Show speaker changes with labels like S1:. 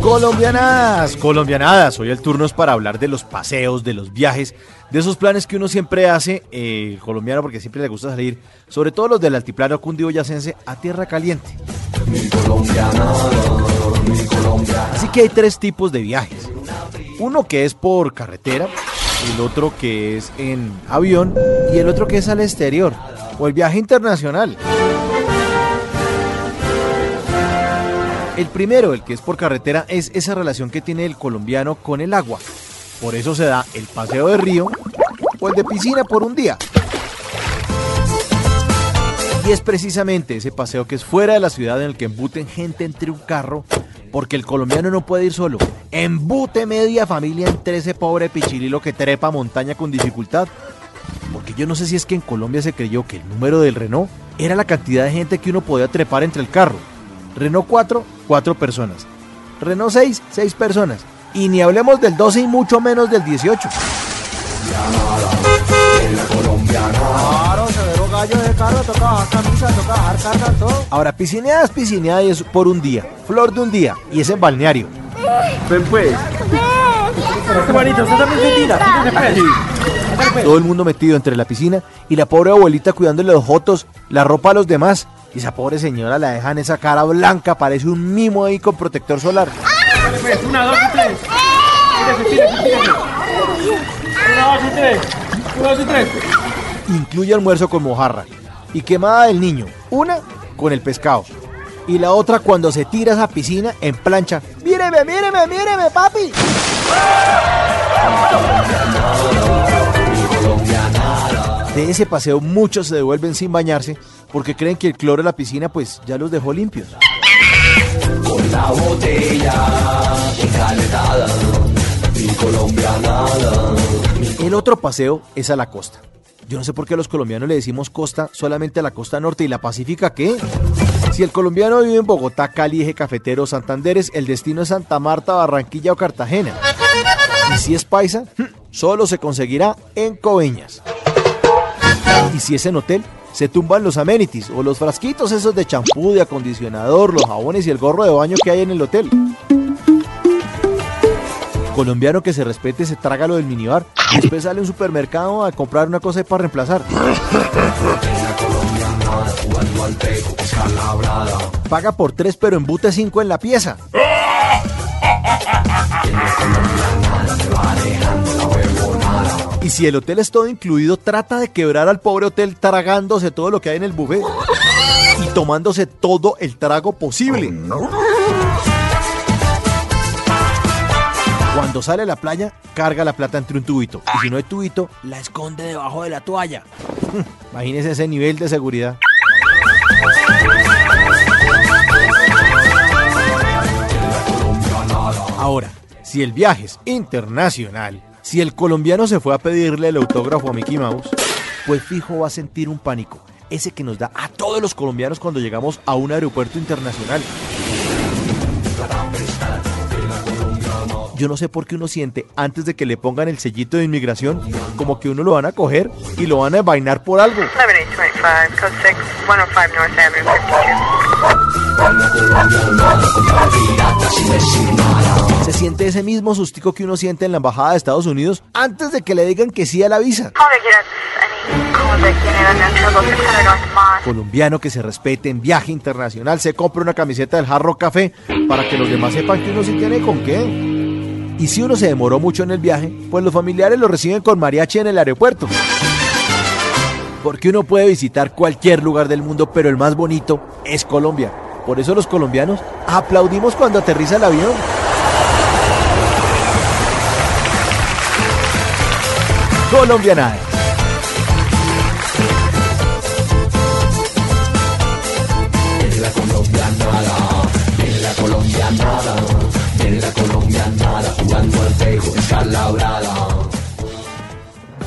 S1: Colombianas, colombianadas, hoy el turno es para hablar de los paseos, de los viajes, de esos planes que uno siempre hace, eh, colombiano, porque siempre le gusta salir, sobre todo los del altiplano cundiboyacense, a tierra caliente. Así que hay tres tipos de viajes. Uno que es por carretera, el otro que es en avión y el otro que es al exterior, o el viaje internacional. El primero, el que es por carretera, es esa relación que tiene el colombiano con el agua. Por eso se da el paseo de río o el de piscina por un día. Y es precisamente ese paseo que es fuera de la ciudad en el que embuten gente entre un carro, porque el colombiano no puede ir solo. Embute media familia entre ese pobre pichililo que trepa montaña con dificultad. Porque yo no sé si es que en Colombia se creyó que el número del Renault era la cantidad de gente que uno podía trepar entre el carro. Renault 4, 4 personas. Renault 6, 6 personas. Y ni hablemos del 12 y mucho menos del 18. Ahora, piscineada es piscineada y es por un día. Flor de un día. Y es en balneario.
S2: Ven pues.
S1: Todo el mundo metido entre la piscina y la pobre abuelita cuidándole los jotos, la ropa a los demás. Y esa pobre señora la dejan esa cara blanca, parece un mimo ahí con protector solar.
S2: Pues, una, dos y tres. Una, dos y tres. Una, dos y tres.
S1: Incluye almuerzo con mojarra y quemada del niño. Una con el pescado. Y la otra cuando se tira a esa piscina en plancha. ¡Míreme, míreme, míreme, papi! De ese paseo muchos se devuelven sin bañarse porque creen que el cloro de la piscina pues ya los dejó limpios.
S3: Con la botella encalentada, mi colombianada.
S1: El otro paseo es a la costa. Yo no sé por qué a los colombianos le decimos costa solamente a la costa norte y la pacífica, ¿qué? Si el colombiano vive en Bogotá, Cali, Eje Cafetero, Santanderes, el destino es Santa Marta, Barranquilla o Cartagena. Y si es paisa, solo se conseguirá en Coveñas. Y si es en hotel, se tumban los amenities o los frasquitos esos de champú, de acondicionador, los jabones y el gorro de baño que hay en el hotel. Colombiano que se respete se traga lo del minibar. y Después sale a un supermercado a comprar una cosa para reemplazar. Paga por tres pero embute cinco en la pieza. Y si el hotel es todo incluido, trata de quebrar al pobre hotel tragándose todo lo que hay en el buffet y tomándose todo el trago posible. Cuando sale a la playa, carga la plata entre un tubito. Y si no hay tubito, la esconde debajo de la toalla. Imagínese ese nivel de seguridad. Ahora, si el viaje es internacional, si el colombiano se fue a pedirle el autógrafo a Mickey Mouse, pues fijo va a sentir un pánico, ese que nos da a todos los colombianos cuando llegamos a un aeropuerto internacional. Yo no sé por qué uno siente antes de que le pongan el sellito de inmigración como que uno lo van a coger y lo van a vainar por algo.
S4: 7825, code 6, 105 North Avenue, 52.
S1: Se siente ese mismo sustico que uno siente en la embajada de Estados Unidos antes de que le digan que sí a la visa. Colombiano que se respete en viaje internacional, se compra una camiseta del Jarro Café para que los demás sepan que uno sí tiene con qué. Y si uno se demoró mucho en el viaje, pues los familiares lo reciben con mariachi en el aeropuerto. Porque uno puede visitar cualquier lugar del mundo, pero el más bonito es Colombia. Por eso los colombianos aplaudimos cuando aterriza el avión. Colombianada.